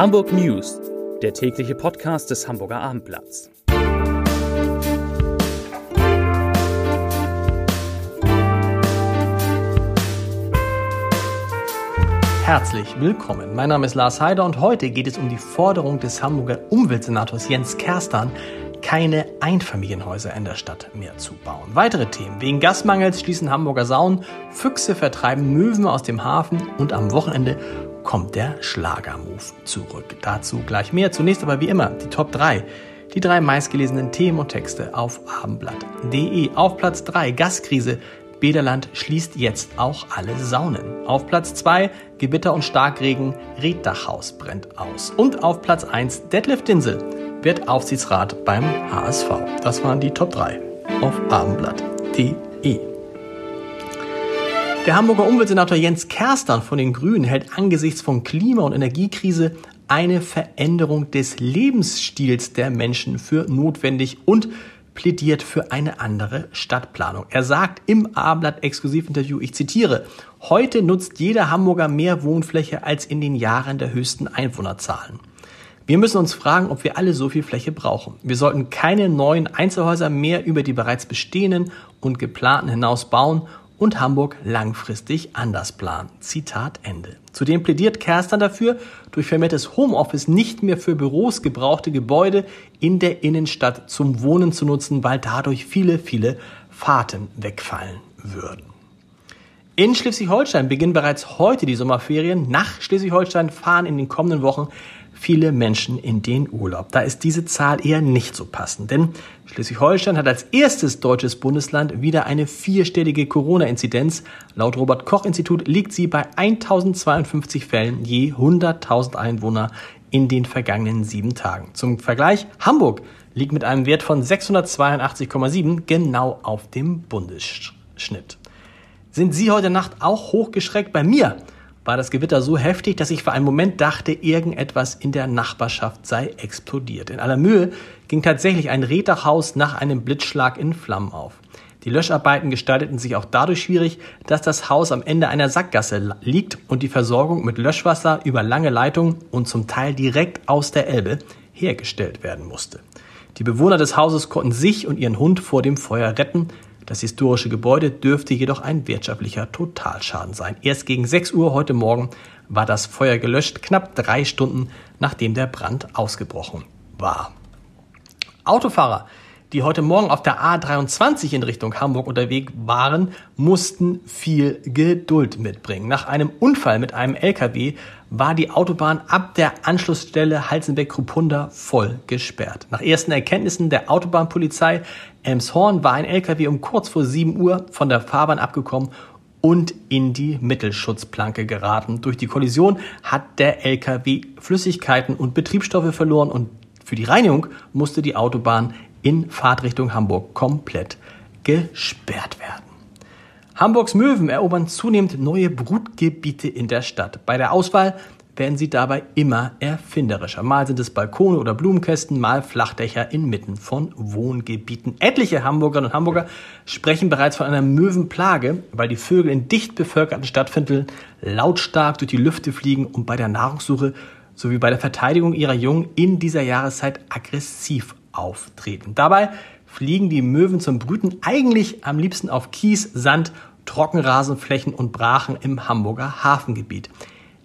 Hamburg News, der tägliche Podcast des Hamburger Abendblatts. Herzlich willkommen. Mein Name ist Lars Heider und heute geht es um die Forderung des Hamburger Umweltsenators Jens Kerstan, keine Einfamilienhäuser in der Stadt mehr zu bauen. Weitere Themen. Wegen Gasmangels schließen Hamburger Saunen, Füchse vertreiben Möwen aus dem Hafen und am Wochenende kommt der Schlagermove zurück. Dazu gleich mehr. Zunächst aber wie immer die Top 3. Die drei meistgelesenen Themen und Texte auf abendblatt.de. Auf Platz 3 Gaskrise. Bederland schließt jetzt auch alle Saunen. Auf Platz 2 Gewitter und Starkregen. Reddachhaus brennt aus. Und auf Platz 1 Detlef Dinsel wird Aufsichtsrat beim HSV. Das waren die Top 3 auf abendblatt.de. Der Hamburger Umweltsenator Jens Kerstern von den Grünen hält angesichts von Klima- und Energiekrise eine Veränderung des Lebensstils der Menschen für notwendig und plädiert für eine andere Stadtplanung. Er sagt im Abendblatt Exklusivinterview, ich zitiere, heute nutzt jeder Hamburger mehr Wohnfläche als in den Jahren der höchsten Einwohnerzahlen. Wir müssen uns fragen, ob wir alle so viel Fläche brauchen. Wir sollten keine neuen Einzelhäuser mehr über die bereits bestehenden und geplanten hinaus bauen und Hamburg langfristig anders planen. Zitat Ende. Zudem plädiert Kerstern dafür, durch vermehrtes Homeoffice nicht mehr für Büros gebrauchte Gebäude in der Innenstadt zum Wohnen zu nutzen, weil dadurch viele, viele Fahrten wegfallen würden. In Schleswig-Holstein beginnen bereits heute die Sommerferien. Nach Schleswig-Holstein fahren in den kommenden Wochen viele Menschen in den Urlaub. Da ist diese Zahl eher nicht so passend, denn Schleswig-Holstein hat als erstes deutsches Bundesland wieder eine vierstellige Corona-Inzidenz. Laut Robert Koch Institut liegt sie bei 1052 Fällen je 100.000 Einwohner in den vergangenen sieben Tagen. Zum Vergleich, Hamburg liegt mit einem Wert von 682,7 genau auf dem Bundesschnitt. Sind Sie heute Nacht auch hochgeschreckt? Bei mir war das Gewitter so heftig, dass ich für einen Moment dachte, irgendetwas in der Nachbarschaft sei explodiert. In aller Mühe ging tatsächlich ein Reddachhaus nach einem Blitzschlag in Flammen auf. Die Löscharbeiten gestalteten sich auch dadurch schwierig, dass das Haus am Ende einer Sackgasse liegt und die Versorgung mit Löschwasser über lange Leitungen und zum Teil direkt aus der Elbe hergestellt werden musste. Die Bewohner des Hauses konnten sich und ihren Hund vor dem Feuer retten, das historische Gebäude dürfte jedoch ein wirtschaftlicher Totalschaden sein. Erst gegen 6 Uhr heute Morgen war das Feuer gelöscht, knapp drei Stunden nachdem der Brand ausgebrochen war. Autofahrer, die heute Morgen auf der A23 in Richtung Hamburg unterwegs waren, mussten viel Geduld mitbringen. Nach einem Unfall mit einem LKW war die Autobahn ab der Anschlussstelle Halzenbeck-Krupunda voll gesperrt. Nach ersten Erkenntnissen der Autobahnpolizei Elmshorn war ein LKW um kurz vor 7 Uhr von der Fahrbahn abgekommen und in die Mittelschutzplanke geraten. Durch die Kollision hat der LKW Flüssigkeiten und Betriebsstoffe verloren und für die Reinigung musste die Autobahn in Fahrtrichtung Hamburg komplett gesperrt werden. Hamburgs Möwen erobern zunehmend neue Brutgebiete in der Stadt. Bei der Auswahl werden sie dabei immer erfinderischer. Mal sind es Balkone oder Blumenkästen, mal Flachdächer inmitten von Wohngebieten. Etliche Hamburgerinnen und Hamburger sprechen bereits von einer Möwenplage, weil die Vögel in dicht bevölkerten Stadtvierteln lautstark durch die Lüfte fliegen und bei der Nahrungssuche sowie bei der Verteidigung ihrer Jungen in dieser Jahreszeit aggressiv auftreten. Dabei fliegen die Möwen zum Brüten eigentlich am liebsten auf Kies, Sand Trockenrasenflächen und Brachen im Hamburger Hafengebiet.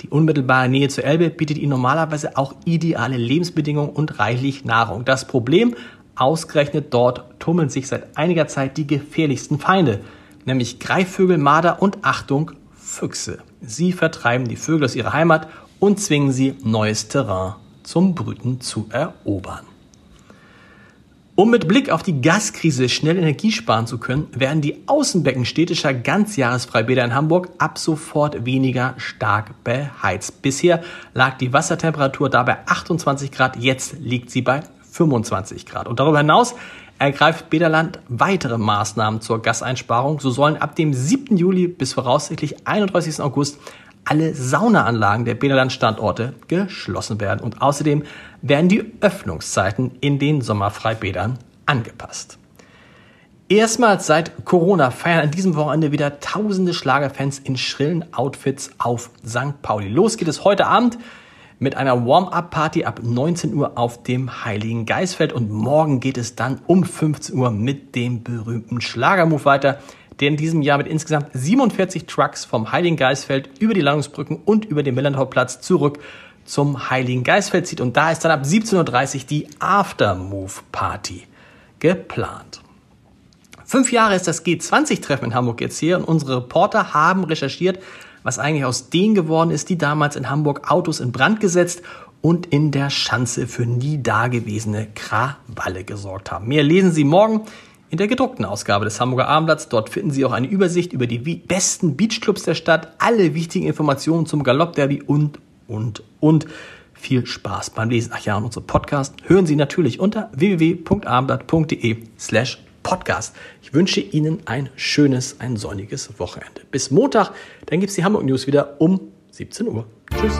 Die unmittelbare Nähe zur Elbe bietet ihnen normalerweise auch ideale Lebensbedingungen und reichlich Nahrung. Das Problem, ausgerechnet dort tummeln sich seit einiger Zeit die gefährlichsten Feinde, nämlich Greifvögel, Marder und Achtung, Füchse. Sie vertreiben die Vögel aus ihrer Heimat und zwingen sie, neues Terrain zum Brüten zu erobern. Um mit Blick auf die Gaskrise schnell Energie sparen zu können, werden die Außenbecken städtischer Ganzjahresfreibäder in Hamburg ab sofort weniger stark beheizt. Bisher lag die Wassertemperatur dabei 28 Grad, jetzt liegt sie bei 25 Grad. Und darüber hinaus ergreift Bederland weitere Maßnahmen zur Gaseinsparung. So sollen ab dem 7. Juli bis voraussichtlich 31. August alle Saunaanlagen der Bäderland-Standorte geschlossen werden. Und außerdem werden die Öffnungszeiten in den Sommerfreibädern angepasst. Erstmals seit Corona feiern an diesem Wochenende wieder tausende Schlagerfans in schrillen Outfits auf St. Pauli. Los geht es heute Abend mit einer Warm-up-Party ab 19 Uhr auf dem Heiligen Geistfeld und morgen geht es dann um 15 Uhr mit dem berühmten Schlagermove weiter, der in diesem Jahr mit insgesamt 47 Trucks vom Heiligen Geistfeld über die Landungsbrücken und über den Millantorplatz zurück zum Heiligen Geistfeld zieht und da ist dann ab 17.30 Uhr die Aftermove-Party geplant. Fünf Jahre ist das G20-Treffen in Hamburg jetzt hier und unsere Reporter haben recherchiert, was eigentlich aus denen geworden ist, die damals in Hamburg Autos in Brand gesetzt und in der Schanze für nie dagewesene Krawalle gesorgt haben. Mehr lesen Sie morgen in der gedruckten Ausgabe des Hamburger Abendblatts. Dort finden Sie auch eine Übersicht über die besten Beachclubs der Stadt, alle wichtigen Informationen zum Galoppderby und, und, und. Viel Spaß beim Lesen. Ach ja, und unsere Podcast hören Sie natürlich unter www.abendblatt.de slash Podcast. Ich wünsche Ihnen ein schönes, ein sonniges Wochenende. Bis Montag, dann gibt es die Hamburg News wieder um 17 Uhr. Tschüss.